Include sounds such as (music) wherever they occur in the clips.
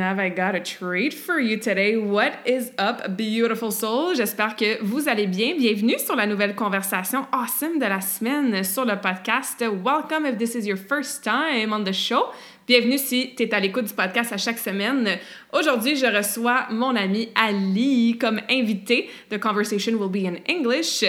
Have I got a treat for you today? What is up, beautiful soul? J'espère que vous allez bien. Bienvenue sur la nouvelle conversation awesome de la semaine sur le podcast. Welcome if this is your first time on the show. Bienvenue si tu es à l'écoute du podcast à chaque semaine. Aujourd'hui, je reçois mon ami Ali comme invité. The conversation will be in English.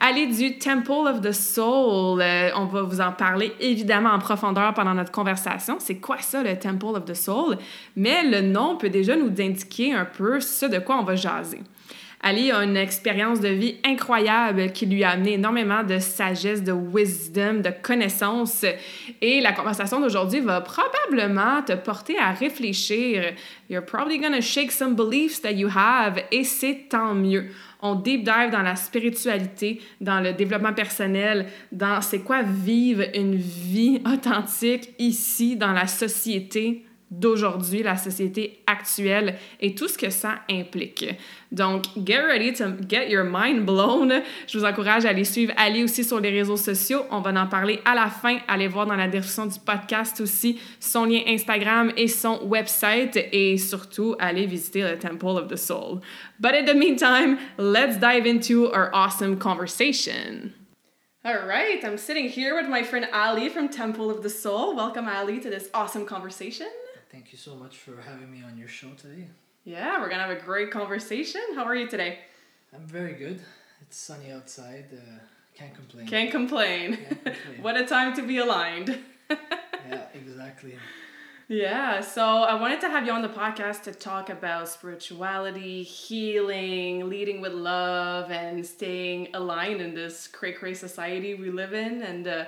Ali du Temple of the Soul. Euh, on va vous en parler évidemment en profondeur pendant notre conversation. C'est quoi ça, le Temple of the Soul? Mais le nom peut déjà nous indiquer un peu ce de quoi on va jaser. Ali a une expérience de vie incroyable qui lui a amené énormément de sagesse, de wisdom, de connaissances. Et la conversation d'aujourd'hui va probablement te porter à réfléchir. You're probably gonna shake some beliefs that you have et c'est tant mieux. On deep dive dans la spiritualité, dans le développement personnel, dans c'est quoi vivre une vie authentique ici dans la société d'aujourd'hui, la société actuelle et tout ce que ça implique. Donc, get ready to get your mind blown. Je vous encourage à aller suivre Ali aussi sur les réseaux sociaux. On va en parler à la fin. Allez voir dans la description du podcast aussi son lien Instagram et son website et surtout allez visiter le Temple of the Soul. But in the meantime, let's dive into our awesome conversation. All right, I'm sitting here with my friend Ali from Temple of the Soul. Welcome, Ali, to this awesome conversation. Thank you so much for having me on your show today. Yeah, we're gonna have a great conversation. How are you today? I'm very good. It's sunny outside. Uh, can't complain. Can't complain. Can't (laughs) complain. what a time to be aligned. (laughs) yeah, exactly. Yeah, so I wanted to have you on the podcast to talk about spirituality, healing, leading with love, and staying aligned in this cray cray society we live in and, uh,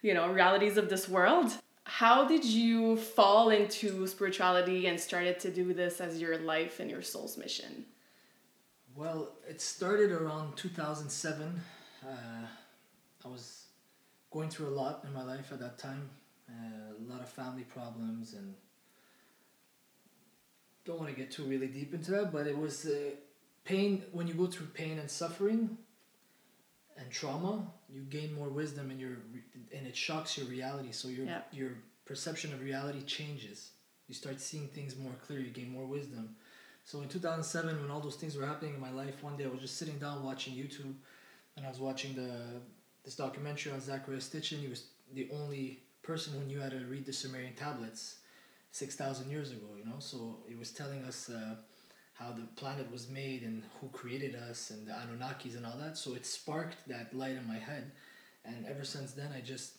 you know, realities of this world. How did you fall into spirituality and started to do this as your life and your soul's mission? Well, it started around 2007. Uh, I was going through a lot in my life at that time, uh, a lot of family problems, and don't want to get too really deep into that, but it was uh, pain. When you go through pain and suffering and trauma, you gain more wisdom, and your and it shocks your reality. So your Yeah. your perception of reality changes. You start seeing things more clear. You gain more wisdom. So in 2007, when all those things were happening in my life, one day I was just sitting down watching YouTube, and I was watching the this documentary on Zecharia Sitchin. He was the only person who knew how to read the Sumerian tablets six thousand years ago. You know, so it was telling us uh, how the planet was made and who created us and the Anunnakis and all that. So it sparked that light in my head, and ever since then, I just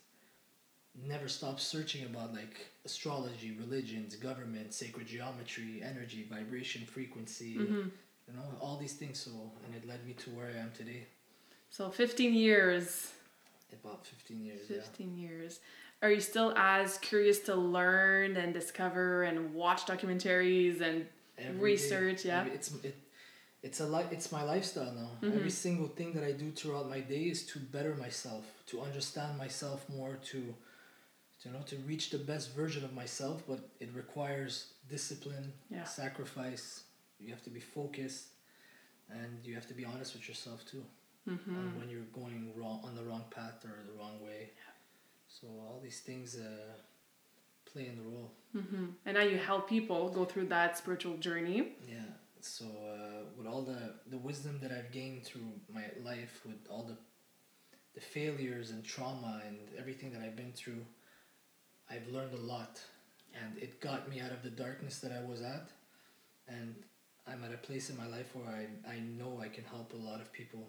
never stopped searching about like astrology, religions, government, sacred geometry, energy, vibration, frequency, Mhm. you know, all these things. So, and it led me to where I am today. So 15 years. About 15 years, yeah. 15 years. Are you still as curious to learn and discover and watch documentaries and Every day, Research, yeah. every- it's it, it's a li- it's my lifestyle now. Mhm. Every single thing that I do throughout my day is to better myself, to understand myself more, to, you know, to reach the best version of myself. But it requires discipline, Yeah. sacrifice. You have to be focused, and you have to be honest with yourself too. Mhm. On when you're going wrong on the wrong path or the wrong way. So all these things uh, play in the role. Mhm. And now you help people go through that spiritual journey. Yeah. So uh, with all the the wisdom that I've gained through my life, with all the the failures and trauma and everything that I've been through, I've learned a lot, and it got me out of the darkness that I was at, and I'm at a place in my life where I I know I can help a lot of people,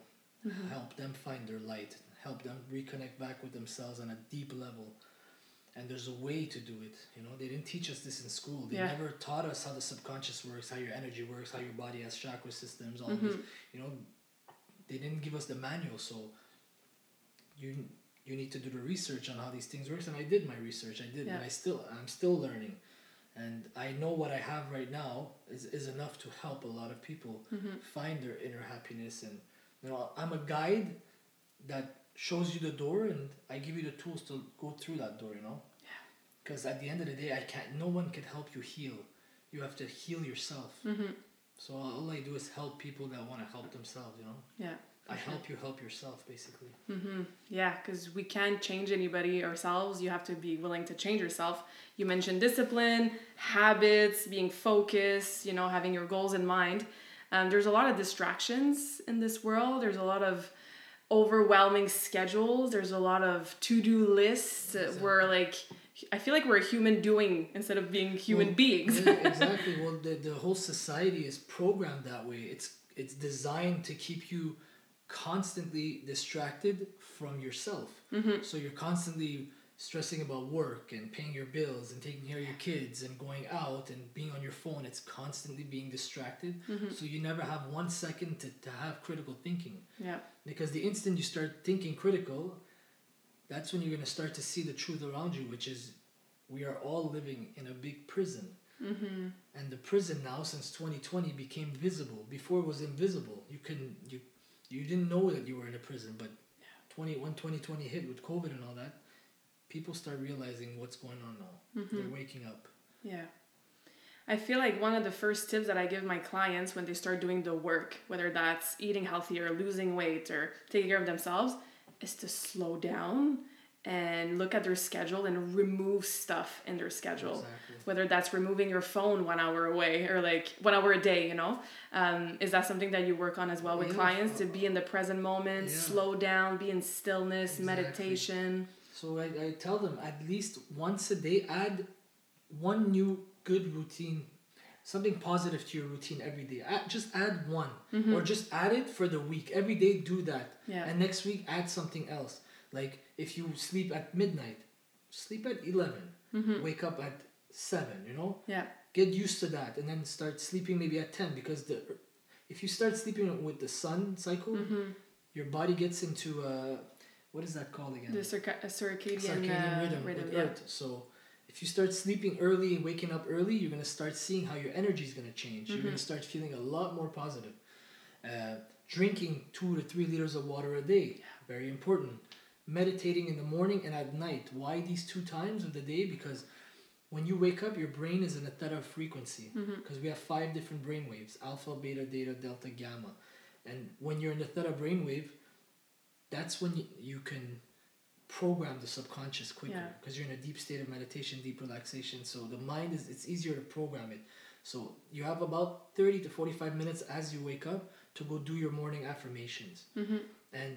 help them find their light, help them reconnect back with themselves on a deep level, and there's a way to do it. You know, they didn't teach us this in school. They Yeah. never taught us how the subconscious works, how your energy works, how your body has chakra systems, all Mm-hmm. this. You know, they didn't give us the manual, so you you need to do the research on how these things works. And I did my research. I did, Yeah. and I still I'm still learning, and I know what I have right now is is enough to help a lot of people Mm-hmm. find their inner happiness. And you know, I'm a guide that shows you the door, and I give you the tools to go through that door. You know. Because at the end of the day, I can't. No one can help you heal. You have to heal yourself. Mm-hmm. So all I do is help people that want to help themselves. You know. Yeah. I help you help yourself, basically. Mm-hmm. Yeah, because we can't change anybody ourselves. You have to be willing to change yourself. You mentioned discipline, habits, being focused, you know, having your goals in mind. Um, there's a lot of distractions in this world. There's a lot of overwhelming schedules. There's a lot of to do lists. Uh, We're like, I feel like we're a human doing instead of being human Well, beings. yeah, (laughs) exactly. Well, the, the whole society is programmed that way. It's it's designed to keep you constantly distracted from yourself. Mm-hmm. So you're constantly stressing about work and paying your bills and taking care of your kids and going out and being on your phone. It's constantly being distracted. Mm-hmm. So you never have one second to, to have critical thinking. yeah. Because the instant you start thinking critical, that's when you're going to start to see the truth around you, which is we are all living in a big prison. Mm-hmm. And the prison now, since 2020, became visible. Before it was invisible. You couldn't, you, you didn't know that you were in a prison. But 20, when 2020 hit with COVID and all that, people start realizing what's going on now. Mm-hmm. They're waking up. Yeah. I feel like one of the first tips that I give my clients when they start doing the work, whether that's eating healthier, losing weight, or taking care of themselves, is to slow down and look at their schedule and remove stuff in their schedule. Exactly. Whether that's removing your phone one hour away or like one hour a day, you know? Um, is that something that you work on as well with Yeah. clients to be in the present moment, Yeah. slow down, be in stillness, Exactly. meditation? So I, I tell them at least once a day, add one new good routine, something positive to your routine every day. Add, just add one, or just add it for the week. Every day, do that. Yeah. And next week, add something else. Like if you sleep at midnight, sleep at 11, wake up at 7, you know? Yeah. Get used to that and then start sleeping maybe at 10 because the if you start sleeping with the sun cycle, Mm-hmm. your body gets into uh, what is that called again? The circa- circadian, circadian uh, rhythm, rhythm with yeah. Earth. So if you start sleeping early and waking up early, you're gonna start seeing how your energy is gonna change. You're Mm-hmm. gonna start feeling a lot more positive. Uh, drinking two to three liters of water a day, very important. Meditating in the morning and at night. Why these two times of the day? Because when you wake up, your brain is in a theta frequency. Mm-hmm. Because we have five different brain waves: alpha, beta, theta, delta, gamma. And when you're in the theta brainwave, that's when you, you can program the subconscious quicker Yeah. because you're in a deep state of meditation, deep relaxation. So the mind is it's easier to program it. So you have about 30 to 45 minutes as you wake up to go do your morning affirmations. Mhm. And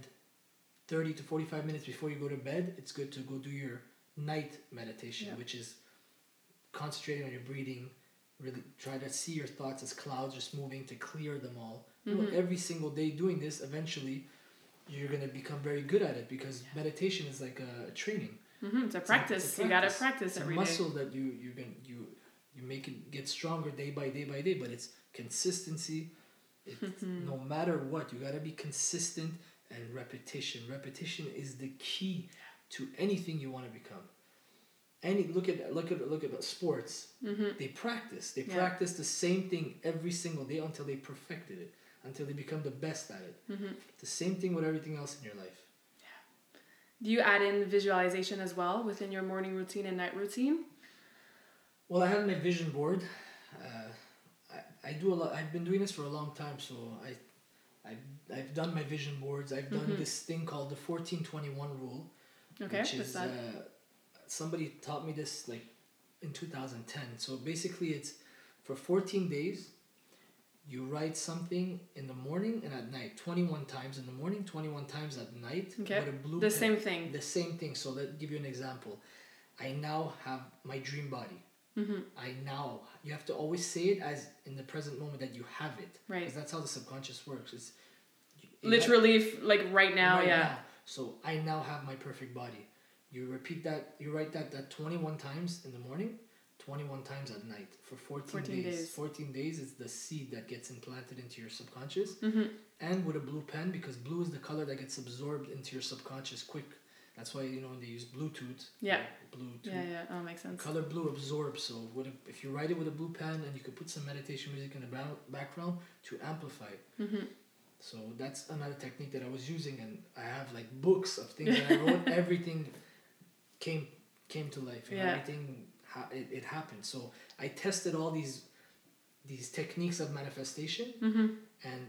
30 to 45 minutes before you go to bed, it's good to go do your night meditation, Yeah. which is concentrating on your breathing, really try to see your thoughts as clouds just moving to clear them all. You know, Mhm. every single day doing this, eventually you're going to become very good at it because meditation is like a, a training. Mm-hmm. It's a It's a- practice. it's a You gotta practice. practice It's a every day. muscle that you you can you you make it get stronger day by day by day, but it's consistency. It, Mm-hmm. no matter what, you gotta be consistent and repetition. Repetition is the key to anything you want to become. Any look at look at look at sports. Mm-hmm. They practice. They Yeah. practice the same thing every single day until they perfected it, until they become the best at it. Mm-hmm. The same thing with everything else in your life. Yeah. Do you add in visualization as well within your morning routine and night routine? Well, I have my vision board. Uh, I, I do a lot. I've been doing this for a long time, so I, I've, I've done my vision boards. I've done Mhm. this thing called the fourteen twenty one rule, Okay, which is that? uh, somebody taught me this like in two thousand ten. So basically, it's for fourteen days. You write something in the morning and at night. Twenty one times in the morning, twenty one times at night. Okay, a blue the pen. same thing. The same thing. So let give you an example. I now have my dream body. Mm-hmm. I now. You have to always say it as in the present moment that you have it. Right. Because that's how the subconscious works. It's Literally, f- like right now, right yeah. So I now have my perfect body. You repeat that. You write that that twenty one times in the morning, twenty one times at night for 14, 14 days. days. Fourteen days is the seed that gets implanted into your subconscious, Mm-hmm. and with a blue pen because blue is the color that gets absorbed into your subconscious quick. That's why you know they use Bluetooth. Yeah. Bluetooth. Yeah, yeah. Oh, makes sense. Color blue absorbs. So with a, if you write it with a blue pen and you could put some meditation music in the ba- background to amplify it. Mm-hmm. So that's another technique that I was using, and I have like books of things that I wrote. (laughs) everything came came to life. Know, Yeah. Everything it, it happened. So I tested all these these techniques of manifestation, Mm-hmm. and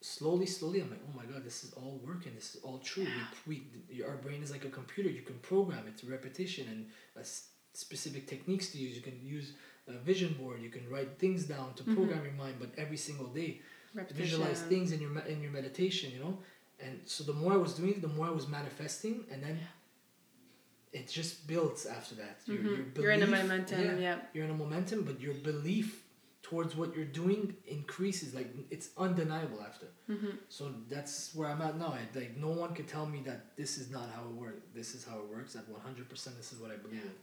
slowly, slowly, I'm like, oh my god, this is all working. This is all true. We, we, our brain is like a computer. You can program it through repetition and uh, specific techniques to use. You can use a vision board. You can write things down to Mhm. program your mind, but every single day Repetition. visualize things in your in your meditation you know and so the more i was doing it the more i was manifesting and then it just builds after that your, Mhm. your You're in a momentum. yeah, Yeah. you're in a momentum but your belief towards what you're doing increases like it's undeniable after Mm-hmm. so that's where i'm at now I, like no one can tell me that this is not how it works this is how it works at 100% this is what i believe in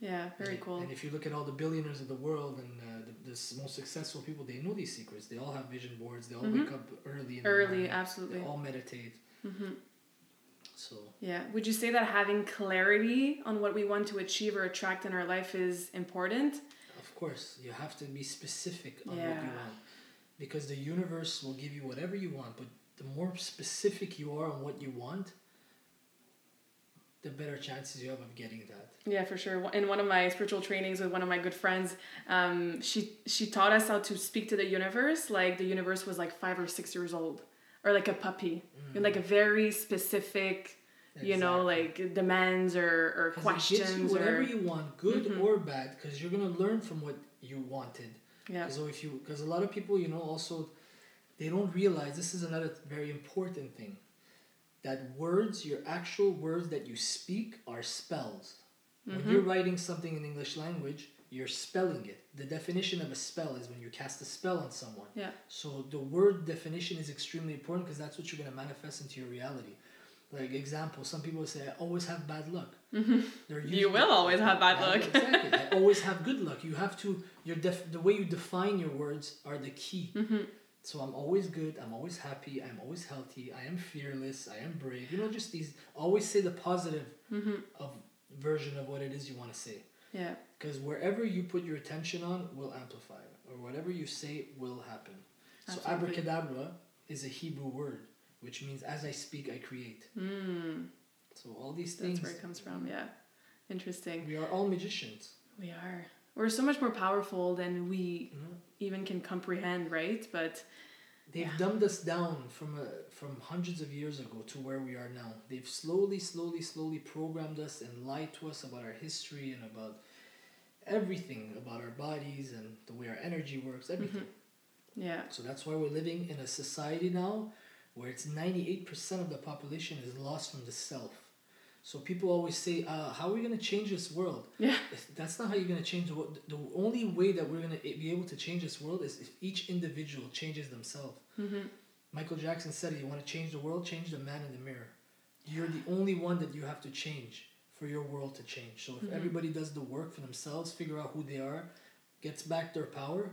Yeah. Very and, cool. And if you look at all the billionaires of the world and uh, the, the most successful people, they know these secrets. They all have vision boards. They all Mhm. wake up early. In Early, morning. absolutely. They all meditate. So Yeah. Would you say that having clarity on what we want to achieve or attract in our life is important? of course you have to be specific on what you want, because the universe will give you whatever you want. But the more specific you are on what you want, the better chances you have of getting that. Yeah, for sure. In one of my spiritual trainings with one of my good friends, um, she she taught us how to speak to the universe like the universe was like five or six years old, or like a puppy, in like a very specific, you know, Mm. Like demands or or questions you whatever or you want, good Mhm. or bad, because you're gonna learn from what you wanted. yeah. So if you, because a lot of people, you know, also, they don't realize this is another very important thing. That words, your actual words that you speak, are spells. When Mhm. you're writing something in English language, you're spelling it. The definition of a spell is when you cast a spell on someone. Yeah. So the word definition is extremely important because that's what you're gonna manifest into your reality. Like example, some people say, "I always have bad luck." Mhm. You will always have bad Yeah, luck. (laughs) exactly. I always have good luck. You have to. Your def, the way you define your words are the key. Mhm. So I'm always good. I'm always happy. I'm always healthy. I am fearless. I am brave. You know, just these. Always say the positive Mhm. of version of what it is you want to say. Yeah. Because wherever you put your attention on will amplify, or whatever you say will happen. So Absolutely. abracadabra is a Hebrew word, which means as I speak, I create. Mm, So all these that's things. where it comes from. Yeah. Interesting. We are all magicians. We are. We're so much more powerful than we know? even can comprehend, right? But They've Yeah. dumbed us down from a, from hundreds of years ago to where we are now. They've slowly, slowly, slowly programmed us and lied to us about our history and about everything about our bodies and the way our energy works, mm-hmm. everything. yeah. So that's why we're living in a society now where it's ninety eight percent of the population is lost from the self. So people always say, uh, "How are we going to change this world?" (laughs) Yeah. That's not how you're going to change the world. The only way that we're going to be able to change this world is if each individual changes themselves. Mm-hmm. Michael Jackson said it, you want to change the world, change the man in the mirror. You're the only one that you have to change for your world to change. So if Mhm. everybody does the work for themselves, figure out who they are, gets back their power,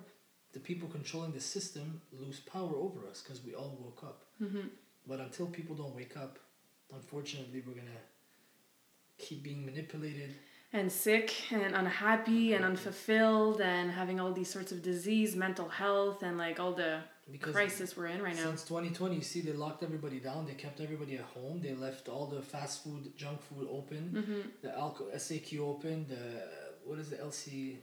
the people controlling the system lose power over us because we all woke up. Mm-hmm. But until people don't wake up, unfortunately, we're going to keep being manipulated. And sick and unhappy and unfulfilled and having all these sorts of disease, mental health, and like all the Because crisis we're in right now. Since 2020, you see, they locked everybody down. They kept everybody at home. They left all the fast food, junk food open. Mm-hmm. The alcohol SAQ open. The what is the LC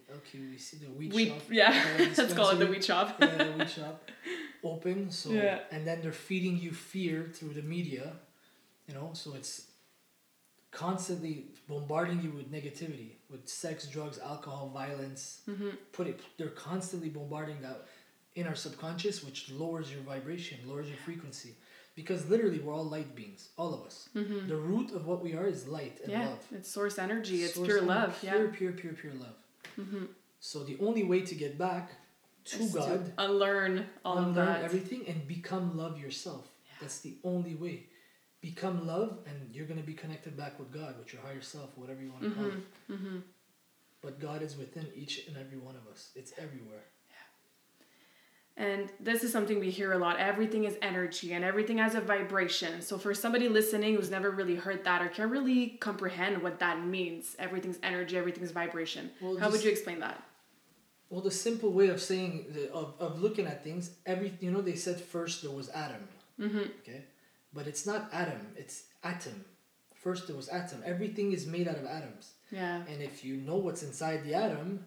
see the We shop. yeah, let's call it the (laughs) weed shop. yeah, the weed shop (laughs) open. So Yeah. and then they're feeding you fear through the media. You know, so it's constantly bombarding you with negativity, with sex, drugs, alcohol, violence. mm-hmm. Put it. They're constantly bombarding that in our subconscious, which lowers your vibration, lowers your frequency. Because literally, we're all light beings, all of us. Mm-hmm. The root of what we are is light and Yeah, love. it's source energy. It's Source pure energy, love. Pure, Yeah. pure, pure, pure pure love. Mm-hmm. So the only way to get back to God, unlearn all of unlearn that. everything, and become love yourself. Yeah. That's the only way. Become love, and you're gonna be connected back with God, with your higher self, whatever you want to call it. Mm-hmm. But God is within each and every one of us. It's everywhere. And this is something we hear a lot. Everything is energy and everything has a vibration. So, for somebody listening who's never really heard that or can't really comprehend what that means, everything's energy, everything's vibration, Well, how would you explain that? Well, the simple way of saying the, of, of looking at things, every you know they said first there was Adam, Mm-hmm. okay, but it's not atom, it's atom. First there was atom. Everything is made out of atoms, Yeah. and if you know what's inside the atom,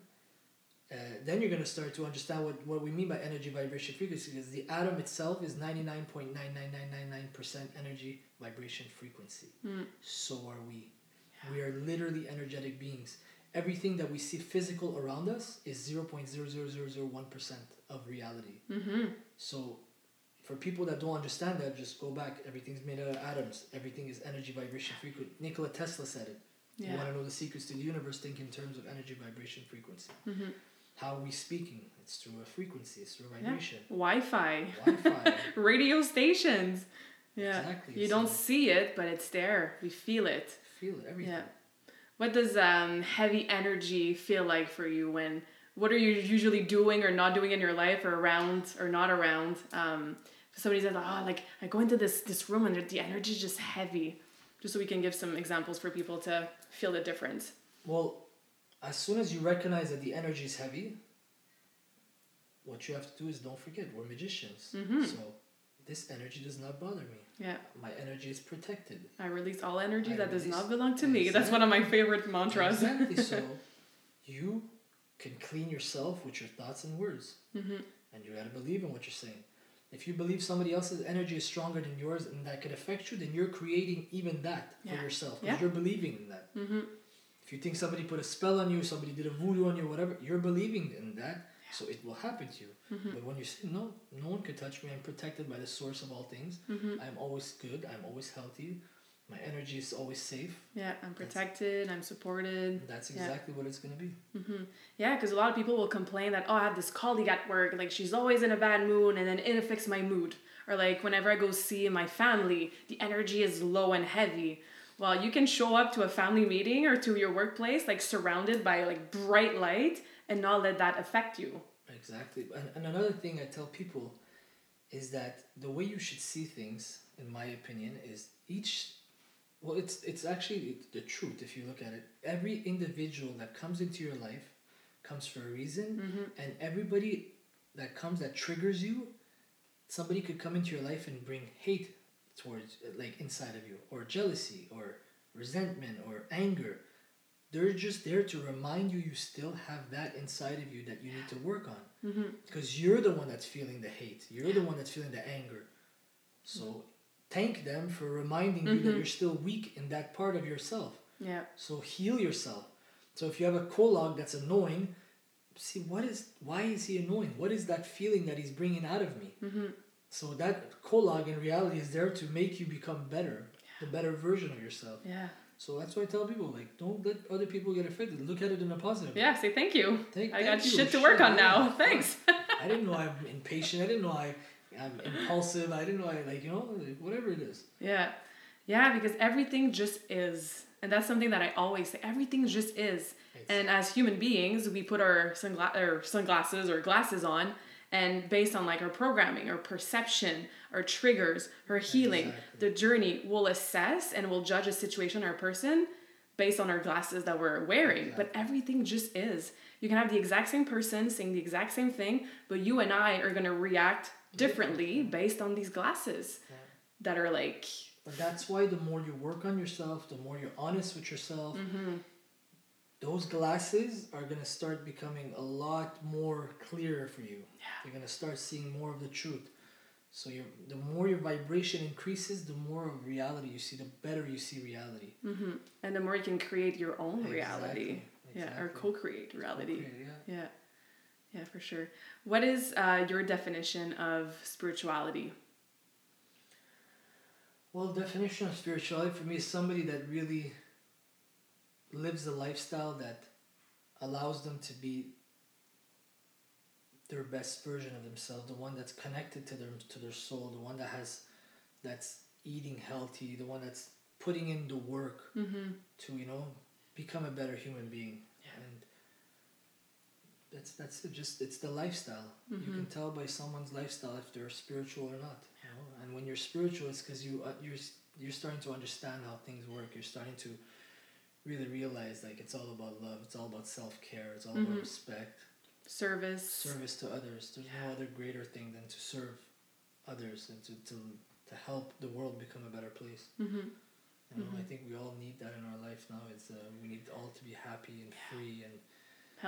uh, then you're gonna start to understand what, what we mean by energy, vibration, frequency. Because the atom itself is ninety nine point nine nine nine nine nine percent energy, vibration, frequency. Mm. So are we. We are literally energetic beings. Everything that we see physical around us is 0.00001% of reality. Mm-hmm. So, for people that don't understand that, just go back. Everything's made out of atoms. Everything is energy, vibration, frequency. Nikola Tesla said it. Yeah. You want to know the secrets to the universe? Think in terms of energy, vibration, frequency. Mm-hmm. How are we speaking? It's through a frequency. It's through a Yeah. vibration. Wi-Fi, Wi-Fi. (laughs) radio stations. Yeah. Exactly. You So don't see it, but it's there. We feel it. feel it. Everything. Yeah. What does um, heavy energy feel like for you when what are you usually doing or not doing in your life or around or not around? Um, somebody says, oh, like I go into this this room and the energy is just heavy. Just so we can give some examples for people to feel the difference. Well, as soon as you recognize that the energy is heavy, what you have to do is don't forget we're magicians. Mhm. So this energy does not bother me. Yeah. My energy is protected. I release all energy I that does not belong to me. That's one of my favorite mantras. Exactly. so (laughs) you can clean yourself with your thoughts and words, hmm and you gotta believe in what you're saying. If you believe somebody else's energy is stronger than yours and that could affect you, then you're creating even that Yeah. for yourself Yeah. because you're believing in that. hmm If you think somebody put a spell on you, somebody did a voodoo on you, whatever, you're believing in that, so it will happen to you. hmm But when you say no, no one can touch me. I'm protected by the source of all things. hmm I'm always good. I'm always healthy. My energy is always safe. Yeah, I'm protected. I'm supported. That's Yeah. exactly what it's gonna be. hmm Yeah, because a lot of people will complain that, oh, I have this colleague at work, like she's always in a bad mood and then it affects my mood. Or like whenever I go see my family, the energy is low and heavy. Well, you can show up to a family meeting or to your workplace like surrounded by like bright light and not let that affect you. Exactly. And, and another thing I tell people is that the way you should see things, in my opinion, is each. Well, it's it's actually the truth if you look at it. Every individual that comes into your life comes for a reason, Mm-hmm. and everybody that comes that triggers you, somebody could come into your life and bring hate towards like inside of you, or jealousy, or resentment, or anger. They're just there to remind you you still have that inside of you that you need to work on Mm-hmm. because you're the one that's feeling the hate you're the one that's feeling the anger so thank them for reminding you that Mhm. you're still weak in that part of yourself Yeah. so heal yourself so if you have a colog that's annoying see what is why is he annoying what is that feeling that he's bringing out of me Mm-hmm. so that colog in reality is there to make you become better the better version of yourself Yeah. so that's why i tell people like don't let other people get affected look at it in a positive Yeah, say thank you. Thank- I thank got you. shit to work on yeah. now. Thanks. I didn't know I'm impatient. I didn't know I, I'm impulsive. I didn't know I like you know like, whatever it is. Yeah. Yeah, because everything just is. And that's something that I always say. Everything just is. And as human beings, we put our sungla- or sunglasses or glasses on, and based on like our programming, our perception, our triggers, our healing, Exactly. the journey, we'll assess and we'll judge a situation or a person based on our glasses that we're wearing. But everything just is. You can have the exact same person saying the exact same thing, but you and I are gonna react differently based on these glasses Yeah. that are like But that's why the more you work on yourself, the more you're honest with yourself. mm-hmm. Those glasses are gonna start becoming a lot more clearer for you. Yeah. You're gonna start seeing more of the truth. So your the more your vibration increases, the more of reality you see, the better you see reality. Mm-hmm. And the more you can create your own reality. Exactly, Yeah, or co-create reality. Okay, yeah. Yeah. Yeah, for sure. What is uh, your definition of spirituality? Well, definition of spirituality for me is somebody that really lives a lifestyle that allows them to be their best version of themselves, the one that's connected to their to their soul, the one that has that's eating healthy, the one that's putting in the work Mm-hmm. to you know become a better human being. That's that's it, just it's the lifestyle. You Mm-hmm. can tell by someone's lifestyle if they're spiritual or not. You know, and when you're spiritual, it's because you uh, you're you're starting to understand how things work. You're starting to really realize like it's all about love. It's all about self care. It's all Mhm. about respect, Service. service to others. There's no other greater thing than to serve others and to to to help the world become a better place. Mm-hmm. You know, I Mhm. think we all need that in our life now. It's uh, we need all to be happy and free and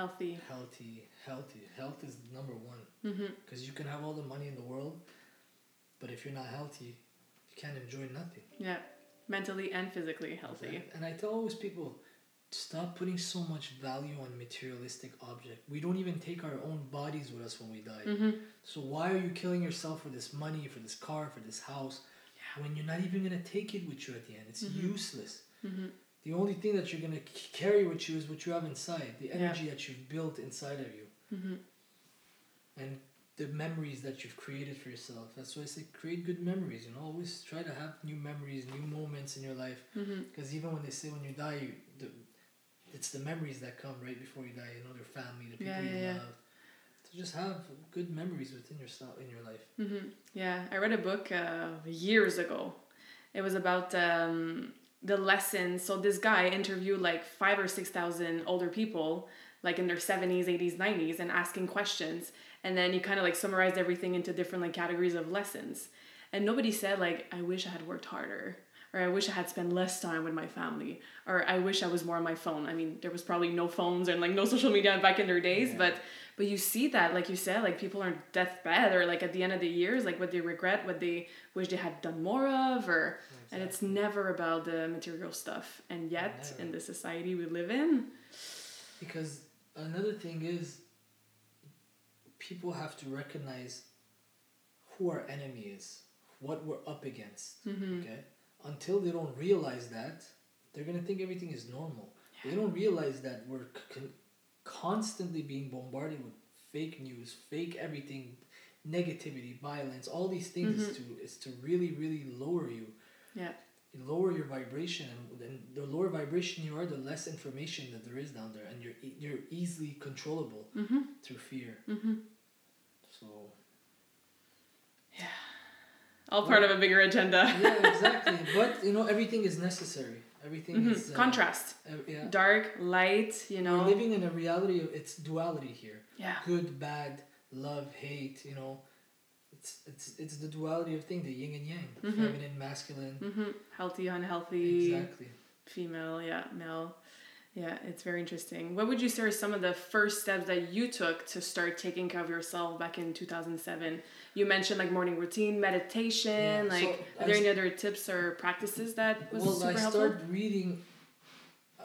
Healthy. healthy. Healthy. Health is number one Mm-hmm. because you can have all the money in the world, but if you're not healthy, you can't enjoy nothing. Yeah. Mentally and physically healthy. And I tell always people, stop putting so much value on materialistic object. We don't even take our own bodies with us when we die. Mm-hmm. So why are you killing yourself for this money, for this car, for this house, when you're not even gonna take it with you at the end? It's Mhm. useless. Mm-hmm. The only thing that you're gonna carry with you is what you have inside, the Yeah. energy that you've built inside of you, Mm-hmm. and the memories that you've created for yourself. That's why I say create good memories. You know, always try to have new memories, new moments in your life. Mm-hmm. Because even when they say when you die, you, the, it's the memories that come right before you die. You know, your family, the people Yeah, you yeah, yeah. love. To just have good memories within yourself in your life. Mm-hmm. Yeah, I read a book uh, years ago. It was about um, the lessons. So this guy interviewed like five or six thousand older people, like in their seventies, eighties, nineties, and asking questions. And then he kind of like summarized everything into different like categories of lessons. And nobody said like, "I wish I had worked harder," or "I wish I had spent less time with my family," or "I wish I was more on my phone." I mean, there was probably no phones and like no social media back in their days, Yeah. but but you see that like you said like people are on deathbed or like at the end of the years like what they regret what they wish they had done more of or and it's never about the material stuff and yet Never. in the society we live in Because another thing is, people have to recognize who our enemy is, what we're up against. mm-hmm. Okay? Until they don't realize that, they're going to think everything is normal. They don't realize that we're con- constantly being bombarded with fake news, fake everything, negativity, violence, all these things is to is to really really lower you. Yeah. Lower your vibration, and then the lower vibration you are, the less information that there is down there, and you're e- you're easily controllable Mm-hmm. through fear. Mm-hmm. So all part of a bigger agenda yeah, exactly. but you know, everything is necessary. Everything Mhm. is uh, contrast uh, yeah. dark light you know We're living in a reality of it's duality here. yeah Good, bad, love, hate. You know, it's it's it's the duality of thing, the yin and yang, Mhm. feminine, masculine. mm-hmm. healthy unhealthy Exactly. female yeah male yeah it's very interesting what would you say are some of the first steps that you took to start taking care of yourself back in 2007 you mentioned like morning routine meditation Yeah, like I are there any other tips or practices that was well, super I helpful started reading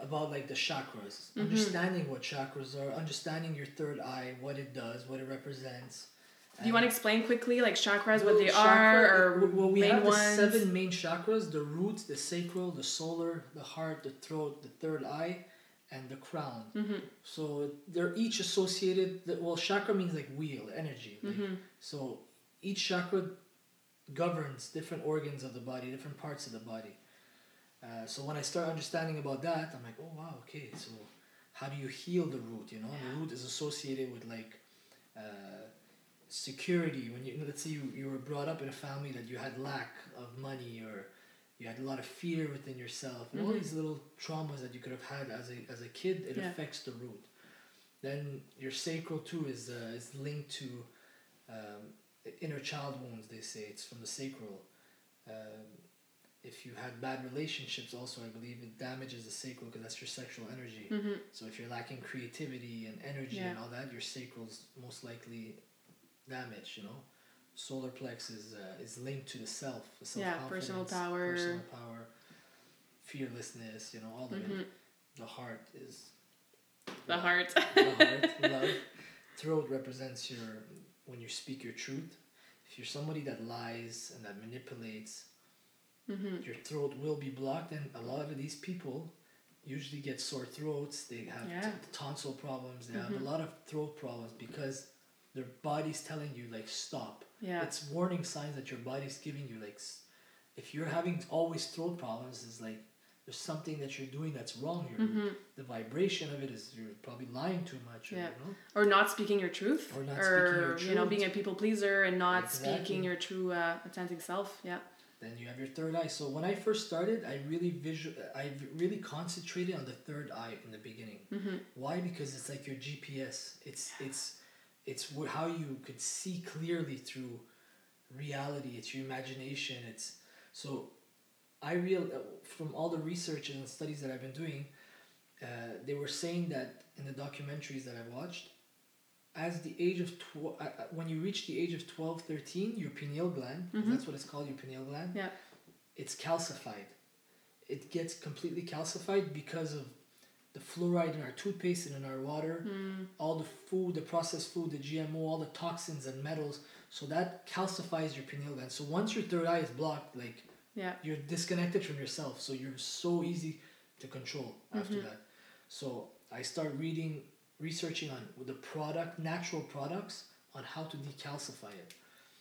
about like the chakras, Mhm. understanding what chakras are, understanding your third eye, what it does, what it represents. do you want to explain quickly like chakras what Well, they chakra- are or well, we main have the ones seven main chakras: the root, the sacral, the solar, the heart, the throat, the third eye, and the crown. mm-hmm. So they're each associated. Well, chakra means like wheel, energy. like- Mm-hmm. So each chakra governs different organs of the body, different parts of the body. Uh, so when I start understanding about that, I'm like, oh wow, okay. So how do you heal the root? You know, the root is associated with like uh, security. When you let's say you, you were brought up in a family that you had lack of money or you had a lot of fear within yourself, and all these little traumas that you could have had as a as a kid, it Yeah. affects the root. Then your sacral too is uh, is linked to um, inner child wounds. They say it's from the sacral. Um, if you had bad relationships, also I believe it damages the sacral because that's your sexual energy. Mm-hmm. So if you're lacking creativity and energy and all that, your sacral's most likely damaged. You know, solar plex is uh, is linked to the self, the Yeah, personal power. personal power, fearlessness. You know, all of Mm-hmm. it. The heart is the heart the heart, love. (laughs) Throat represents your when you speak your truth. If you're somebody that lies and that manipulates, mm-hmm. your throat will be blocked, and a lot of these people usually get sore throats. They have Yeah. t- tonsil problems. They have Mhm. a lot of throat problems because their body's telling you like stop. yeah It's warning signs that your body's giving you like, s- if you're having always throat problems, it's like there's something that you're doing that's wrong. You're, hmm The vibration of it is you're probably lying too much. Or, Yeah. You know? Or not speaking your truth. Or not or, speaking your you know, truth. being a people pleaser and not Exactly. speaking your true uh, authentic self. Yeah. Then you have your third eye. So when I first started, I really visual, I really concentrated on the third eye in the beginning. hmm Why? Because it's like your GPS. It's it's it's how you could see clearly through reality. It's your imagination. It's so. I real uh, from all the research and studies that I've been doing, uh, they were saying that in the documentaries that I watched, as the age of tw- uh, uh, when you reach the age of 12, 13, your pineal gland, Mhm. that's what it's called, your pineal gland. Yeah. It's calcified. It gets completely calcified because of the fluoride in our toothpaste and in our water, Mm. all the food, the processed food, the GMO, all the toxins and metals. So that calcifies your pineal gland. So once your third eye is blocked, like Yeah. you're disconnected from yourself. So you're so easy to control after Mhm. that. So I start reading, researching on the product, natural products on how to decalcify it.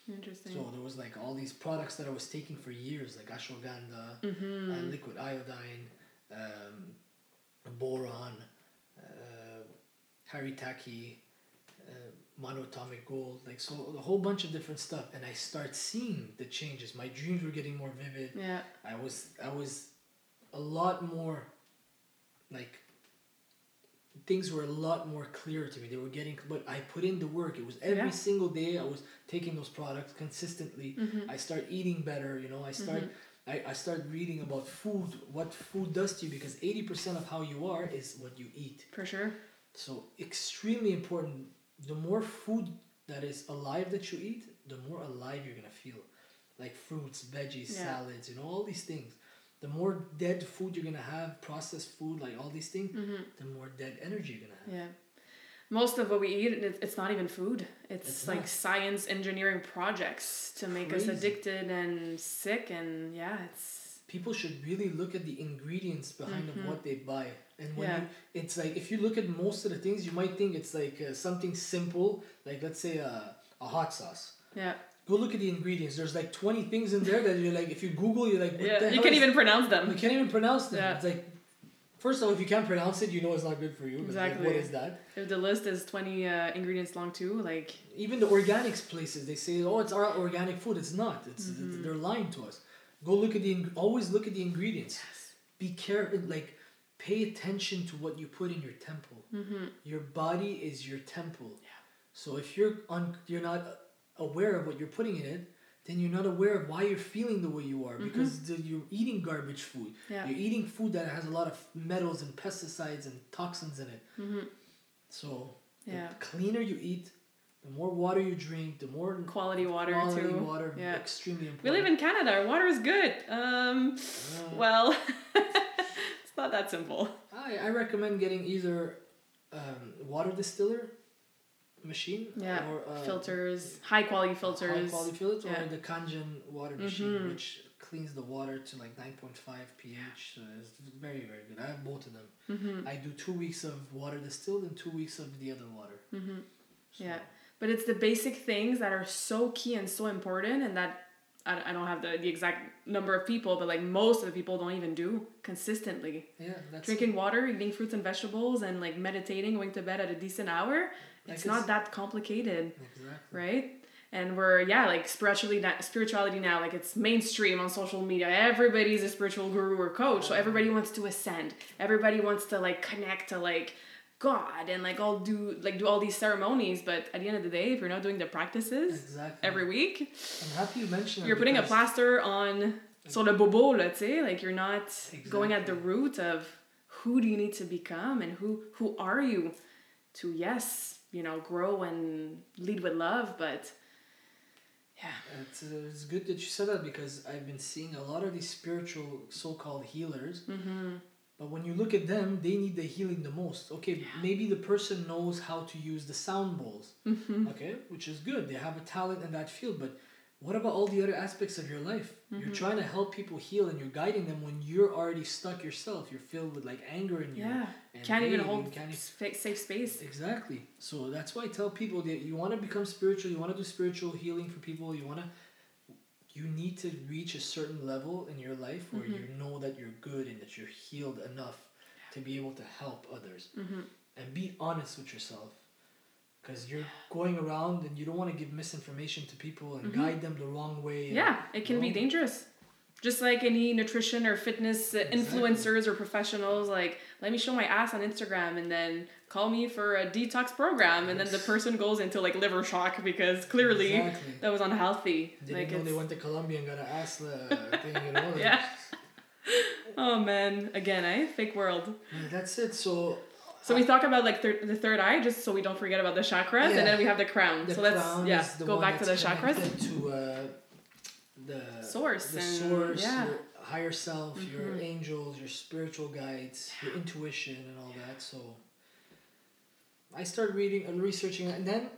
Interesting. So there was like all these products that I was taking for years, like ashwagandha, hmm uh, liquid iodine, um, boron, uh, haritaki, uh, monoatomic gold, like so a whole bunch of different stuff. And I start seeing the changes. My dreams were getting more vivid. Yeah. I was I was a lot more like things were a lot more clear to me. They were getting but I put in the work. It was every Yeah. single day I was taking those products consistently. hmm I start eating better, you know, I start I, I start reading about food, what food does to you because 80% of how you are is what you eat. For sure. So extremely important. The more food that is alive that you eat, the more alive you're gonna feel. Like fruits, veggies, Yeah. salads, you know, all these things. The more dead food you're gonna have, processed food, like all these things, hmm the more dead energy you're gonna have. Yeah. Most of what we eat, it's not even food. It's, It's like not. science engineering projects to make us addicted and sick. And yeah, it's. People should really look at the ingredients behind of Mhm. what they buy. And when Yeah. you, it's like if you look at most of the things, you might think it's like uh, something simple, like let's say a, a hot sauce. Yeah. Go look at the ingredients. There's like 20 things in there that you're like, if you Google, you're like, Yeah. You can't even pronounce them You can't even pronounce them. Yeah. It's like, first of all, if you can't pronounce it, you know it's not good for you. 'cause, like, Exactly. what is that? If the list is 20 uh, ingredients long too, like. Even the organics places, they say, oh, it's our organic food. It's not. It's Mhm. They're lying to us. Go look at the, always look at the ingredients. Yes. Be careful, like, pay attention to what you put in your temple. hmm Your body is your temple. Yeah. So if you're on, you're not aware of what you're putting in it, then you're not aware of why you're feeling the way you are Mhm. because the, you're eating garbage food. Yeah. You're eating food that has a lot of metals and pesticides and toxins in it. hmm So Yeah. the cleaner you eat, the more water you drink, the more Quality water quality too. water. Yeah. Extremely important. We live in Canada. Our water is good. Um. Well, (laughs) not that simple. I, I recommend getting either um, water distiller machine Yeah, or uh, filters, high quality filters. high quality filters Yeah. or the Kangen water machine Mhm. which cleans the water to like 9.5 pH so it's very very good I have both of them hmm I do two weeks of water distilled and two weeks of the other water hmm So, Yeah. But it's the basic things that are so key and so important, and that I, I don't have the, the exact number of people, but like most of the people don't even do consistently. yeah that's Drinking water, eating fruits and vegetables, and like meditating, going to bed at a decent hour. It's not that complicated, exactly right? And we're yeah, like spiritually na- spirituality now, like it's mainstream on social media. Everybody's a spiritual guru or coach, so everybody wants to ascend. Everybody wants to like connect to like God and like all do like do all these ceremonies. But at the end of the day, if you're not doing the practices exactly every week, I'm happy you mentioned you're putting a plaster on sur le bobo, let's say. Like you're not going at the root of who do you need to become and who who are you to yes, you know, grow and lead with love, but yeah. It's, uh, it's good that you said that because I've been seeing a lot of these spiritual so-called healers Mm-hmm. But when you look at them, they need the healing the most. Okay, Yeah. maybe the person knows how to use the sound bowls. Mm-hmm. Okay, which is good. They have a talent in that field. But what about all the other aspects of your life? You're Mhm. trying to help people heal and you're guiding them when you're already stuck yourself. You're filled with like anger in you. Yeah. and Can't even hold can't e- safe space. Exactly. So that's why I tell people that you want to become spiritual, you want to do spiritual healing for people, you want to you need to reach a certain level in your life where Mhm. you know that you're good and that you're healed enough to be able to help others Mm-hmm. and be honest with yourself because you're going around and you don't want to give misinformation to people and Mhm. guide them the wrong way Yeah, it can be dangerous. Just like any nutrition or fitness Exactly. influencers or professionals, like let me show my ass on Instagram and then call me for a detox program, and then the person goes into like liver shock because clearly Exactly. that was unhealthy. Didn't like know they went to Colombia and got an ass uh, (laughs) thing, you know? Yeah. oh man, again, eh? Fake world. That's it. So, So we talk about like thir- the third eye, just so we don't forget about the chakras, Yeah. and then we have the crown. the so let's crown yeah go back to the chakras. To uh, the Source the and- source, yeah. your higher self, your Mhm. angels, your spiritual guides, your intuition, and all that. So, I started reading and researching, and then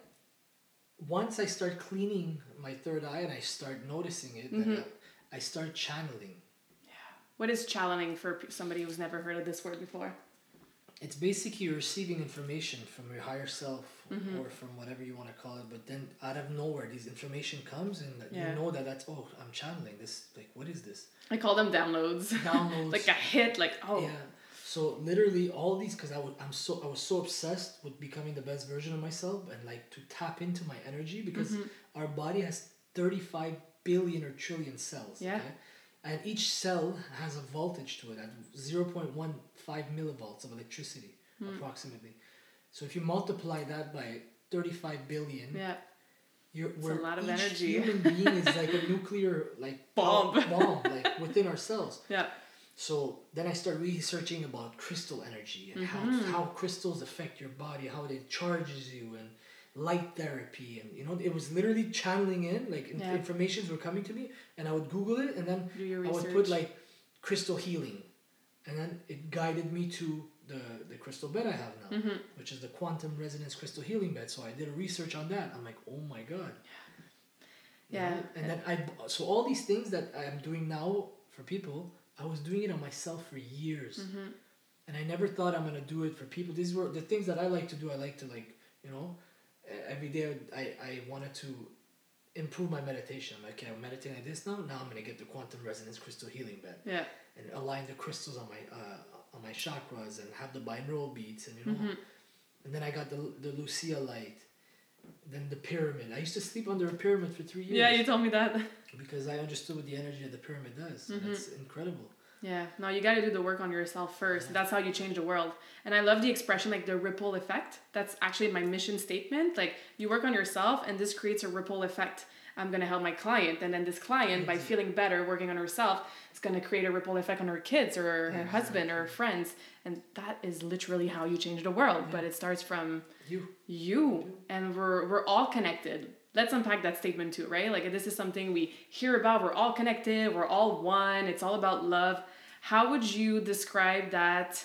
once I start cleaning my third eye and I start noticing it, then Mhm. I start channeling. Yeah. What is channeling for somebody who's never heard of this word before? It's basically receiving information from your higher self Mhm. or from whatever you want to call it, but then out of nowhere, this information comes and Yeah. you know that that's oh, I'm channeling this. Like, what is this? I call them downloads. Downloads. (laughs) like a hit, like oh Yeah. So literally all these because I would I'm so I was so obsessed with becoming the best version of myself and like to tap into my energy because Mhm. our body has 35 billion or trillion cells. Yeah. okay? And each cell has a voltage to it at 0.15 millivolts of electricity Hmm. approximately. So if you multiply that by 35 billion, yeah. you're a we're- lot of each energy. Human being is like a (laughs) nuclear like Bomb. bomb like within ourselves. Yeah. So then I start researching about crystal energy and Mhm. how, how crystals affect your body, how it charges you, and light therapy, and you know it was literally channeling in like Yeah. informations were coming to me, and I would Google it, and then I would put like crystal healing, and then it guided me to the the crystal bed I have now, Mhm. which is the quantum resonance crystal healing bed. So I did a research on that. I'm like, oh my god. You Yeah. know? And then I so all these things that I am doing now for people, I was doing it on myself for years. Mhm. And I never thought I'm gonna do it for people. These were the things that I like to do. I like to like, you know, every day I, I wanted to improve my meditation. I'm like, okay, I'm meditating like this now. Now I'm gonna get the quantum resonance crystal healing bed Yeah. and align the crystals on my uh, on my chakras and have the binaural beats and you know. Mhm. And then I got the the Lucia light. Then the pyramid. I used to sleep under a pyramid for three years Yeah, you told me that. (laughs) because I understood what the energy of the pyramid does. Mhm. And it's incredible. Yeah, no, you got to do the work on yourself first. That's how you change the world. And I love the expression like the ripple effect. That's actually my mission statement. Like you work on yourself and this creates a ripple effect. I'm going to help my client and then this client by feeling better working on herself, is going to create a ripple effect on her kids or her husband or her friends. And that is literally how you change the world, but it starts from You. you. And we're we're all connected. Let's unpack that statement too right? Like this is something we hear about we're all connected we're all one it's all about love. How would you describe that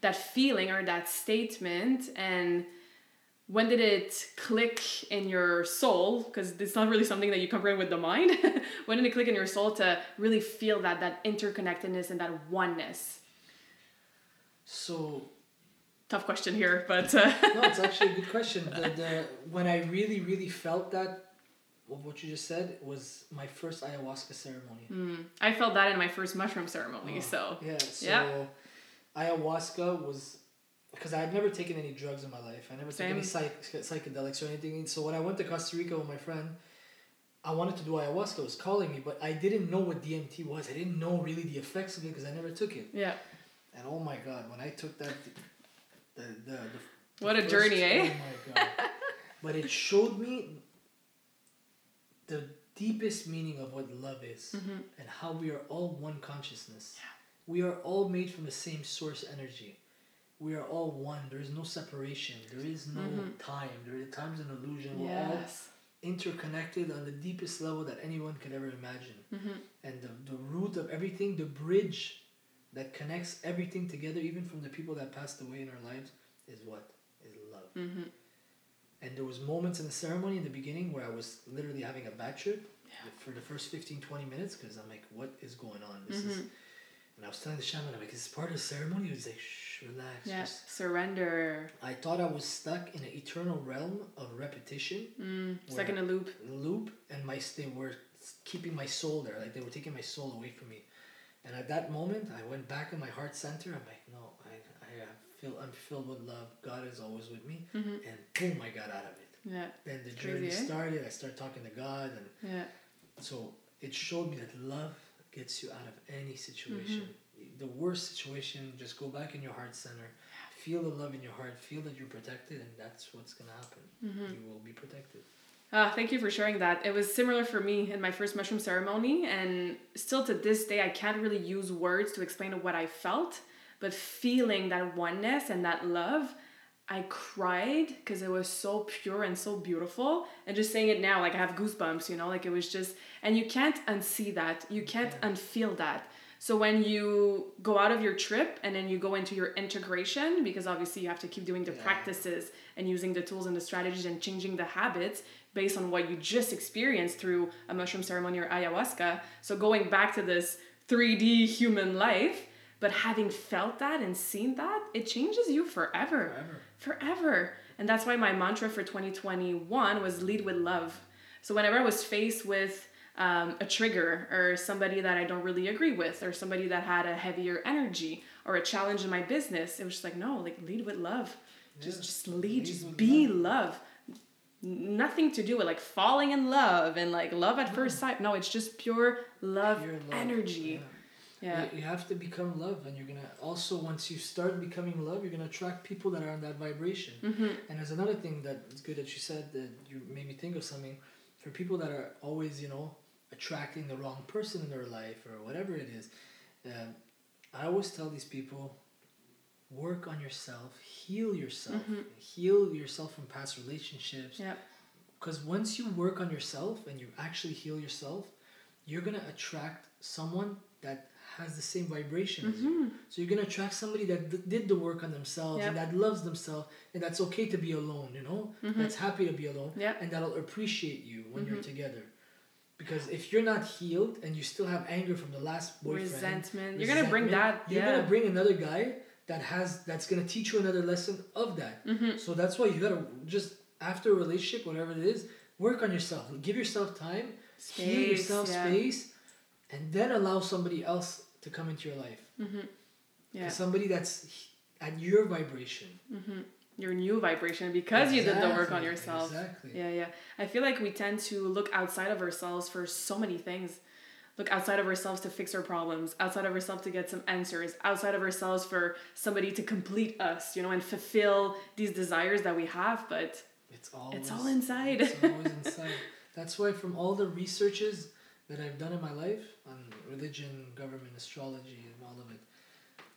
that feeling or that statement? And when did it click in your soul because it's not really something that you comprehend with the mind (laughs) when did it click in your soul to really feel that that interconnectedness and that oneness So tough question here but uh, (laughs) no, it's actually a good (laughs) question. The, the when I really really felt that what you just said was my first ayahuasca ceremony. Mm, I felt that in my first mushroom ceremony. Oh, So yeah, so Yeah. ayahuasca was because I had never taken any drugs in my life. I never took any psych, psychedelics or anything. So when I went to Costa Rica with my friend, I wanted to do ayahuasca. It was calling me, but I didn't know what DMT was. I didn't know really the effects of it because I never took it. yeah, And oh my god, when I took that, the the, the, the What a first- journey, eh? Oh my god! but it showed me the deepest meaning of what love is Mhm. and how we are all one consciousness. We are all made from the same source energy. We are all one. There is no separation. There is no Mhm. time. There is time's an illusion. We're all interconnected on the deepest level that anyone could ever imagine hmm and the, the root of everything, the bridge that connects everything together, even from the people that passed away in our lives, is what? Is love. hmm And there was moments in the ceremony in the beginning where I was literally having a bad trip Yeah. for the first 15, 20 minutes because I'm like, what is going on? This is, Mhm. and I was telling the shaman, I'm like, is this part of the ceremony? He was like, shh, relax. yeah, Just, surrender. I thought I was stuck in an eternal realm of repetition Mm, stuck in a loop. loop and my stay were keeping my soul there. Like they were taking my soul away from me. And at that moment, I went back in my heart center. I'm like, no, I, I feel I'm filled with love. God is always with me. Mm-hmm. And boom, I got out of it. Yeah. Then the journey crazy, eh? started. I started talking to God, and Yeah. so it showed me that love gets you out of any situation. Mm-hmm. The worst situation, just go back in your heart center, feel the love in your heart, feel that you're protected, and that's what's gonna happen. Mm-hmm. You will be protected. Ah, thank you for sharing that. It was similar for me in my first mushroom ceremony, and still to this day, I can't really use words to explain what I felt, but feeling that oneness and that love, I cried because it was so pure and so beautiful. And just saying it now, like I have goosebumps, you know, like it was just, and you can't unsee that, you can't Yeah. unfeel that. So when you go out of your trip and then you go into your integration, because obviously you have to keep doing the Yeah. practices and using the tools and the strategies and changing the habits based on what you just experienced through a mushroom ceremony or ayahuasca. So going back to this 3D human life, but having felt that and seen that, it changes you forever. Forever. Forever. And that's why my mantra for 2021 was lead with love. So whenever I was faced with um, a trigger or somebody that I don't really agree with or somebody that had a heavier energy or a challenge in my business, it was just like, no, like lead with love. Just Yeah. just lead, Lead just be love. love. Nothing to do with like falling in love and like love at first sight. No, it's just pure love, Pure love. energy. Yeah. You, you have to become love, and you're gonna also once you start becoming love, you're gonna attract people that are on that vibration. Mm-hmm. And there's another thing that it's good that you said that you made me think of something. For people that are always, you know, attracting the wrong person in their life or whatever it is, um, I always tell these people, work on yourself, heal yourself, Mhm. heal yourself from past relationships. Yeah. Because once you work on yourself and you actually heal yourself, you're gonna attract someone that has the same vibration as you. Mhm. So you're gonna attract somebody that d- did the work on themselves and that loves themselves and that's okay to be alone. You know, Mhm. that's happy to be alone Yeah. and that'll appreciate you when you're Mhm. together. Because if you're not healed and you still have anger from the last boyfriend, Resentment. You're gonna bring that. You're gonna bring another guy that has that's gonna teach you another lesson of that. Mhm. So that's why you gotta just after a relationship, whatever it is, work on yourself. Give yourself time, heal yourself yeah. space, and then allow somebody else to come into your life. Mm-hmm. Yeah. Somebody that's at your vibration. Mm-hmm. Your new vibration because you did the work on yourself. Exactly. Yeah, yeah. I feel like we tend to look outside of ourselves for so many things. Look outside of ourselves to fix our problems, outside of ourselves to get some answers, outside of ourselves for somebody to complete us, you know, and fulfill these desires that we have. But It's always all inside. It's always (laughs) inside. That's why from all the researches that I've done in my life on religion, government, astrology, and all of it,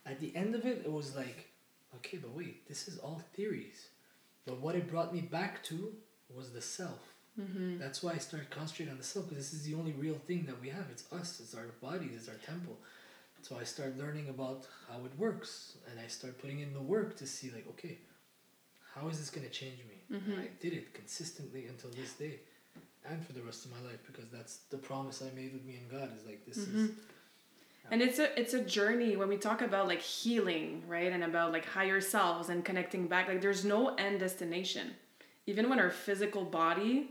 at the end of it, it was like, okay, but wait, this is all theories. But what it brought me back to was the self. mm-hmm. That's why I started concentrating on the self because this is the only real thing that we have. It's us. It's our body. It's our temple. So I started learning about how it works, and I started putting in the work to see like, okay, how is this gonna change me? Mhm. And I did it consistently until this day, and for the rest of my life because that's the promise I made with me and God. Is like this is Mhm. And it's a it's a journey when we talk about like healing right and about like higher selves and connecting back like there's no end destination even when our physical body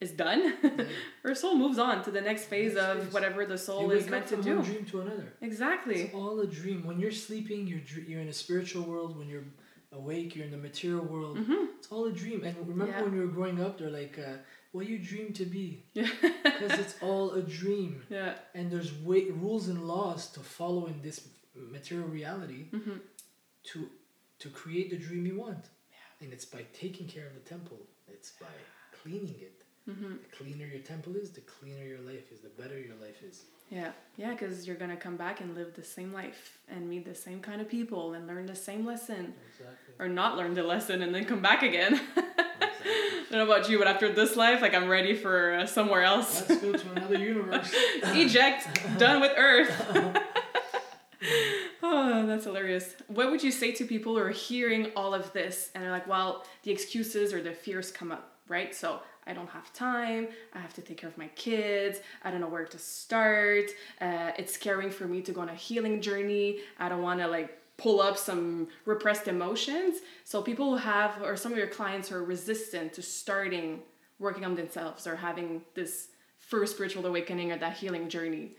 is done (laughs) our soul moves on to the next phase Next of phase. whatever the soul you is meant to do one dream to another. exactly It's all a dream. When you're sleeping, you're you're in a spiritual world. When you're awake, you're in the material world. mm-hmm. It's all a dream. And remember Yeah. when you were growing up, they're like, uh, "What you dream to be?" Because (laughs) it's all a dream. yeah. And there's way, rules and laws to follow in this material reality mm-hmm. to to create the dream you want. And it's by taking care of the temple. It's by cleaning it. Mm-hmm. the cleaner your temple is the cleaner your life is the better your life is. Yeah. Yeah because you're gonna come back and live the same life and meet the same kind of people and learn the same lesson. Exactly. Or not learn the lesson and then come back again (laughs) I don't know about you, but after this life, like I'm ready for uh, somewhere else. let's go to another universe (laughs) Eject, done with Earth. (laughs) (laughs) oh, that's hilarious. What would you say to people who are hearing all of this and they're like, well, the excuses or the fears come up, right? So I don't have time. I have to take care of my kids. I don't know where to start. Uh, it's scary for me to go on a healing journey. I don't want to like pull up some repressed emotions. So people who have, or some of your clients who are resistant to starting working on themselves or having this first spiritual awakening or that healing journey.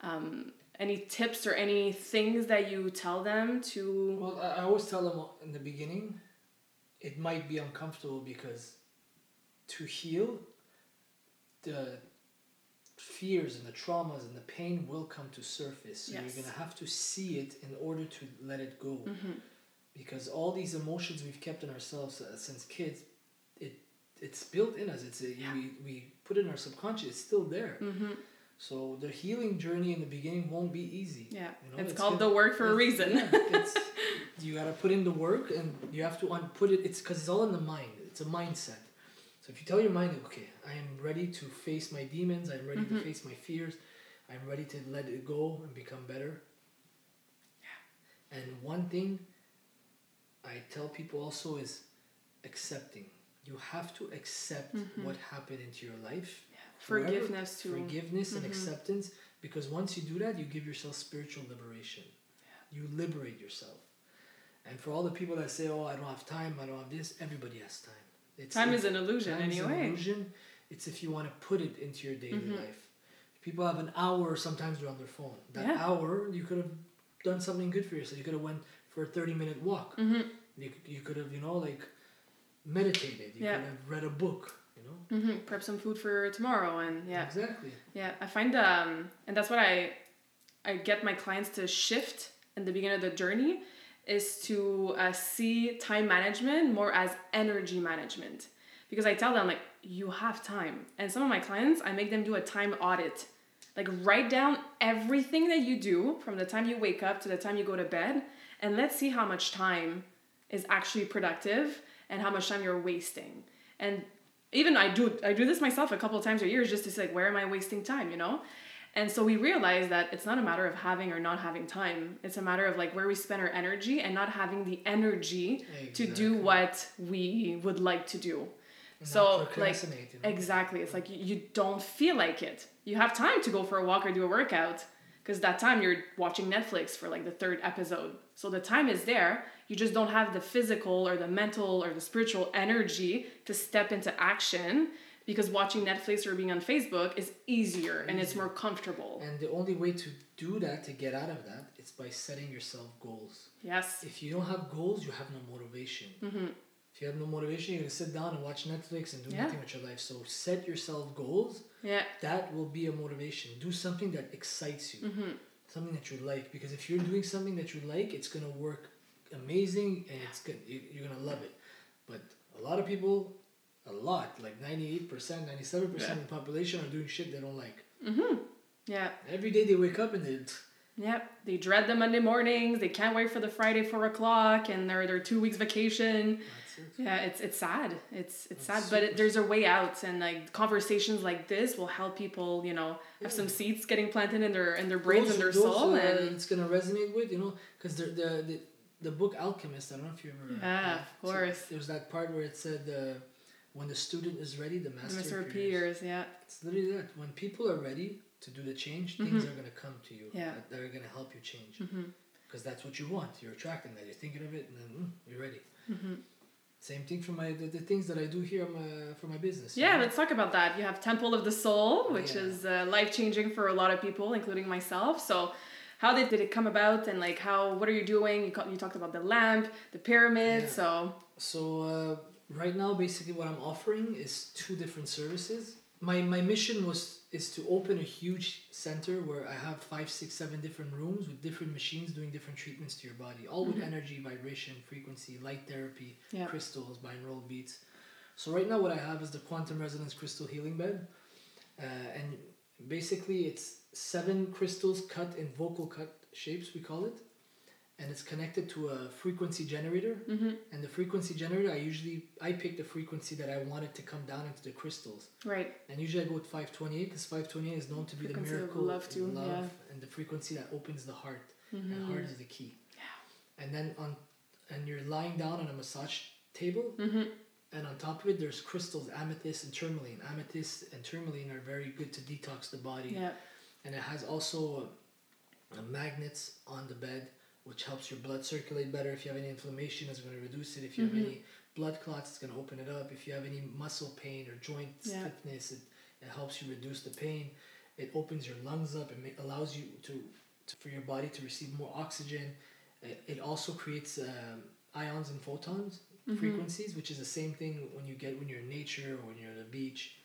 Um, any tips or any things that you tell them to? Well, I, I always tell them in the beginning, it might be uncomfortable because to heal, the fears and the traumas and the pain will come to surface. So Yes. you're gonna have to see it in order to let it go. Mm-hmm. Because all these emotions we've kept in ourselves uh, since kids, it it's built in us. It's a, Yeah. we we put it in our subconscious. It's still there. Mm-hmm. So the healing journey in the beginning won't be easy. Yeah, You know, it's, it's called gonna- the work for a reason. yeah, (laughs) it's, you gotta put in the work, and you have to un- put it. It's because it's all in the mind. It's a mindset. So if you tell your mind, okay, I am ready to face my demons. I'm ready Mhm. to face my fears. I'm ready to let it go and become better. Yeah. And one thing I tell people also is accepting. You have to accept Mhm. what happened into your life. Forgiveness too. Forgiveness and Mhm. acceptance, because once you do that, you give yourself spiritual liberation. You liberate yourself. And for all the people that say, "Oh, I don't have time. I don't have this," everybody has time. It's, Time is an illusion time is an anyway. illusion. It's if you want to put it into your daily Mhm. life. People have an hour. Sometimes they're on their phone. That Yeah. hour, you could have done something good for yourself. You could have went for a thirty minute walk. hmm You, you could have, you know, like meditated. You Yeah. could have read a book. You know. hmm Prep some food for tomorrow, and yeah, Exactly. yeah. I find um, and that's what I, I get my clients to shift in the beginning of the journey, is to uh, see time management more as energy management, because I tell them like you have time, and some of my clients I make them do a time audit, like write down everything that you do from the time you wake up to the time you go to bed, and let's see how much time is actually productive and how much time you're wasting. And even I do I do this myself a couple of times a year just to say like where am I wasting time, you know? And so we realize that it's not a matter of having or not having time. It's a matter of like where we spend our energy and not having the energy to do what we would like to do. And So, like, procrastinate, you know? Exactly. It's like you don't feel like it. You have time to go for a walk or do a workout because that time you're watching Netflix for like the third episode. So the time is there. You just don't have the physical or the mental or the spiritual energy to step into action because watching Netflix or being on Facebook is easier and it's more comfortable. And the only way to do that, to get out of that, is by setting yourself goals. Yes. If you don't have goals, you have no motivation. hmm If you have no motivation, you're gonna sit down and watch Netflix and do Yeah. nothing with your life. So set yourself goals. Yeah. That will be a motivation. Do something that excites you, hmm something that you like. Because if you're doing something that you like, it's gonna work amazing and it's good. You're gonna love it. But a lot of people, a lot, like ninety eight percent, ninety seven percent of the population are doing shit they don't like. Mm-hmm. Yeah. Every day they wake up and they Yep. They dread the Monday mornings. They can't wait for the Friday four o'clock and their their two weeks vacation. that's it. Yeah, it's it's sad. It's it's sad, but it, there's a way out, and like conversations like this will help people, you know, have some seeds getting planted in their in their brains and their Those- those, soul, uh, and it's gonna resonate with you know because the, the the the book Alchemist. I don't know if you remember. Yeah, uh, of course. There was that part where it said, uh, "When the student is ready, the the master, Mr. appears." Yeah, It's literally that. When people are ready to do the change, things are gonna come to you. Mm-hmm. Yeah. That, that are gonna help you change. hmm Because that's what you want. You're attracting that. You're thinking of it, and then mm, you're ready. hmm Same thing for my the, the things that I do here my, for my business. yeah. Let's talk about that. You have Temple of the Soul, which Yeah. is uh, life changing for a lot of people, including myself. So. How did, did it come about and like how what are you doing? You, ca- you talked about the lamp, the pyramid, Yeah. so So uh, right now, basically, what I'm offering is two different services. My my mission was is to open a huge center where I have five, six, seven different rooms with different machines doing different treatments to your body, all with energy, vibration, frequency, light therapy, Yeah. crystals, binaural beats. So right now, what I have is the quantum resonance crystal healing bed, uh, and basically it's seven crystals cut in Vogel cut shapes we call it, and it's connected to a frequency generator. hmm And the frequency generator, I usually I pick the frequency that I want it to come down into the crystals. right. And usually I go with 528 because 528 is known to be the miracle of love too, yeah. and the frequency that opens the heart. And Mhm. heart is the key. Yeah. And then on and you're lying down on a massage table hmm and on top of it there's crystals amethyst and tourmaline. Amethyst and tourmaline are very good to detox the body. Yeah. And it has also uh, magnets on the bed, which helps your blood circulate better. If you have any inflammation, it's going to reduce it. If you Mhm. have any blood clots, it's going to open it up. If you have any muscle pain or joint Yeah. stiffness, it, It helps you reduce the pain. It opens your lungs up. It allows you to, to for your body to receive more oxygen. It, it also creates um, ions and photons frequencies, which is the same thing when you get when you're in nature or when you're at a beach.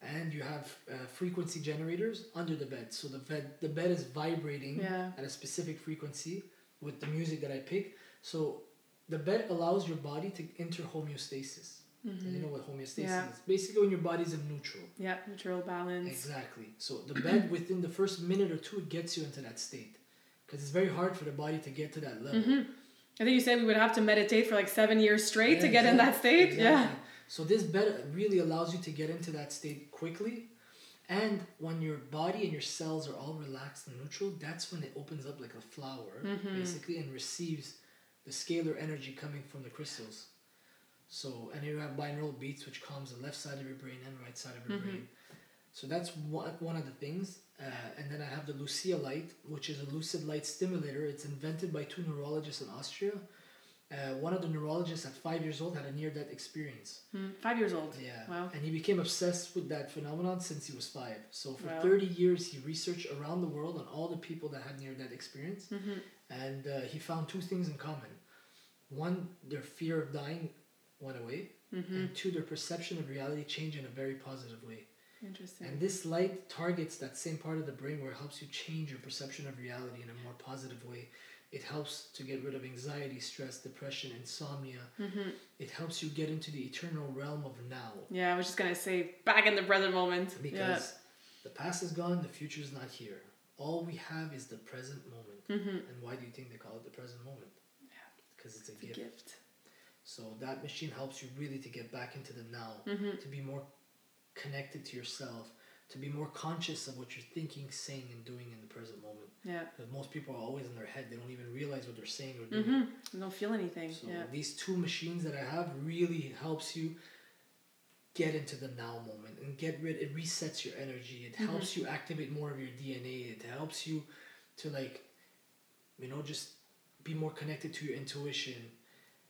And you have uh, frequency generators under the bed, so the bed the bed is vibrating Yeah. at a specific frequency with the music that I pick. So the bed allows your body to enter homeostasis. And you know what homeostasis Yeah. is? Basically, when your body's in neutral. Yeah, neutral balance. Exactly. So the bed (clears throat) within the first minute or two it gets you into that state, because it's very hard for the body to get to that level. I think you said we would have to meditate for like seven years straight Yeah, to get in that state. exactly. Yeah. So this bed really allows you to get into that state quickly, and when your body and your cells are all relaxed and neutral, that's when it opens up like a flower, Mm-hmm. basically, and receives the scalar energy coming from the crystals. So and you have binaural beats, which calms the left side of your brain and right side of your Mm-hmm. brain. So that's one, one of the things. Uh, and then I have the Lucia light, which is a lucid light stimulator. It's invented by two neurologists in Austria. Uh, one of the neurologists at five years old had a near death experience. Mm, Five years old. Yeah. Wow. And he became obsessed with that phenomenon since he was five. So for Wow. 30 years, he researched around the world on all the people that had near death experience. Mm-hmm. And uh, he found two things in common. One, their fear of dying went away. Mm-hmm. And two, their perception of reality changed in a very positive way. Interesting. And this light targets that same part of the brain where it helps you change your perception of reality in a more positive way. It helps to get rid of anxiety, stress, depression, insomnia. mm-hmm. It helps you get into the eternal realm of now. Yeah, I was just gonna say back in the present moment. Because the past is gone, the future is not here. All we have is the present moment. Mm-hmm. And why do you think they call it the present moment? Because it's a It's a gift. gift. So that machine helps you really to get back into the now, Mm-hmm. to be more connected to yourself, to be more conscious of what you're thinking, saying, and doing in the present moment. Yeah. Because most people are always in their head; they don't even realize what they're saying or doing. Mm-hmm. You don't feel anything. So yeah. these two machines that I have really helps you get into the now moment and get rid. It resets your energy. It Mm-hmm. helps you activate more of your DNA. It helps you to like, you know, just be more connected to your intuition.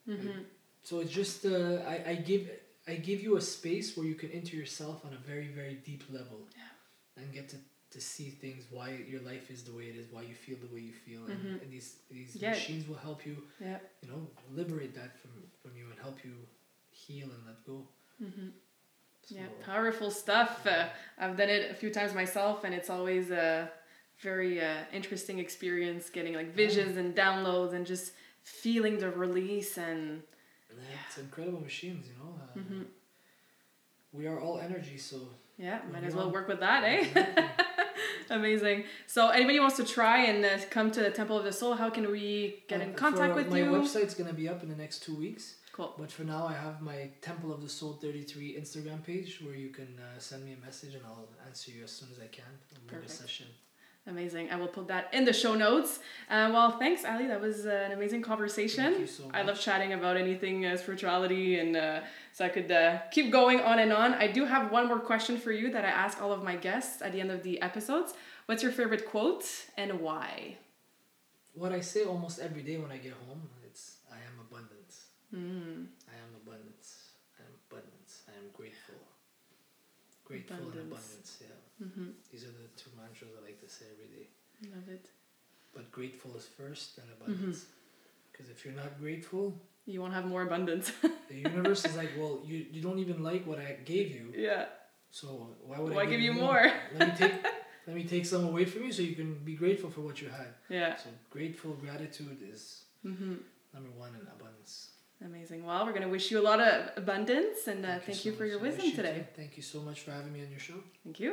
Mm-hmm. So it's just uh, I, I give I give you a space where you can enter yourself on a very very deep level, Yeah. and get to, to see things why your life is the way it is, why you feel the way you feel, and, Mhm. and these these Yeah. machines will help you Yeah. you know liberate that from from you and help you heal and let go. Mm-hmm. So, Yeah, powerful stuff. Uh, I've done it a few times myself, and it's always a very uh, interesting experience getting like visions and downloads and just feeling the release and yeah, it's incredible machines, you know. Uh, Mhm. We are all energy, so yeah, might as well on- work with that, eh? (laughs) Amazing. So, anybody wants to try and uh, come to the Temple of the Soul, how can we get in Uh, contact for- with my you? My website's gonna be up in the next two weeks. Cool. But for now, I have my Temple of the Soul 33 Instagram page where you can uh, send me a message and I'll answer you as soon as I can. I'll book a Perfect. session. Amazing. I will put that in the show notes. Uh, well, thanks, Ali. That was uh, an amazing conversation. Thank you so much. I love chatting about anything uh, spirituality, and uh, so I could uh, keep going on and on. I do have one more question for you that I ask all of my guests at the end of the episodes. What's your favorite quote and why? What I say almost every day when I get home, it's I am abundance. Mm, I am abundance. I am abundance. I am grateful. Grateful and Abundance. abundance, yeah. Hmm These are the two mantras I like to say every day. Love it. But grateful is first and Mm-hmm. abundance. Because if you're not grateful, You won't have more abundance. the universe is like, well, you, you don't even like what I gave you. yeah. So why would Why I give you more? let me take let me take some away from you so you can be grateful for what you had. Yeah. So grateful gratitude is hmm number one in abundance. Amazing. Well, we're gonna wish you a lot of abundance, and uh, thank, you, so for your wisdom you today. Thank you so much for having me on your show. Thank you.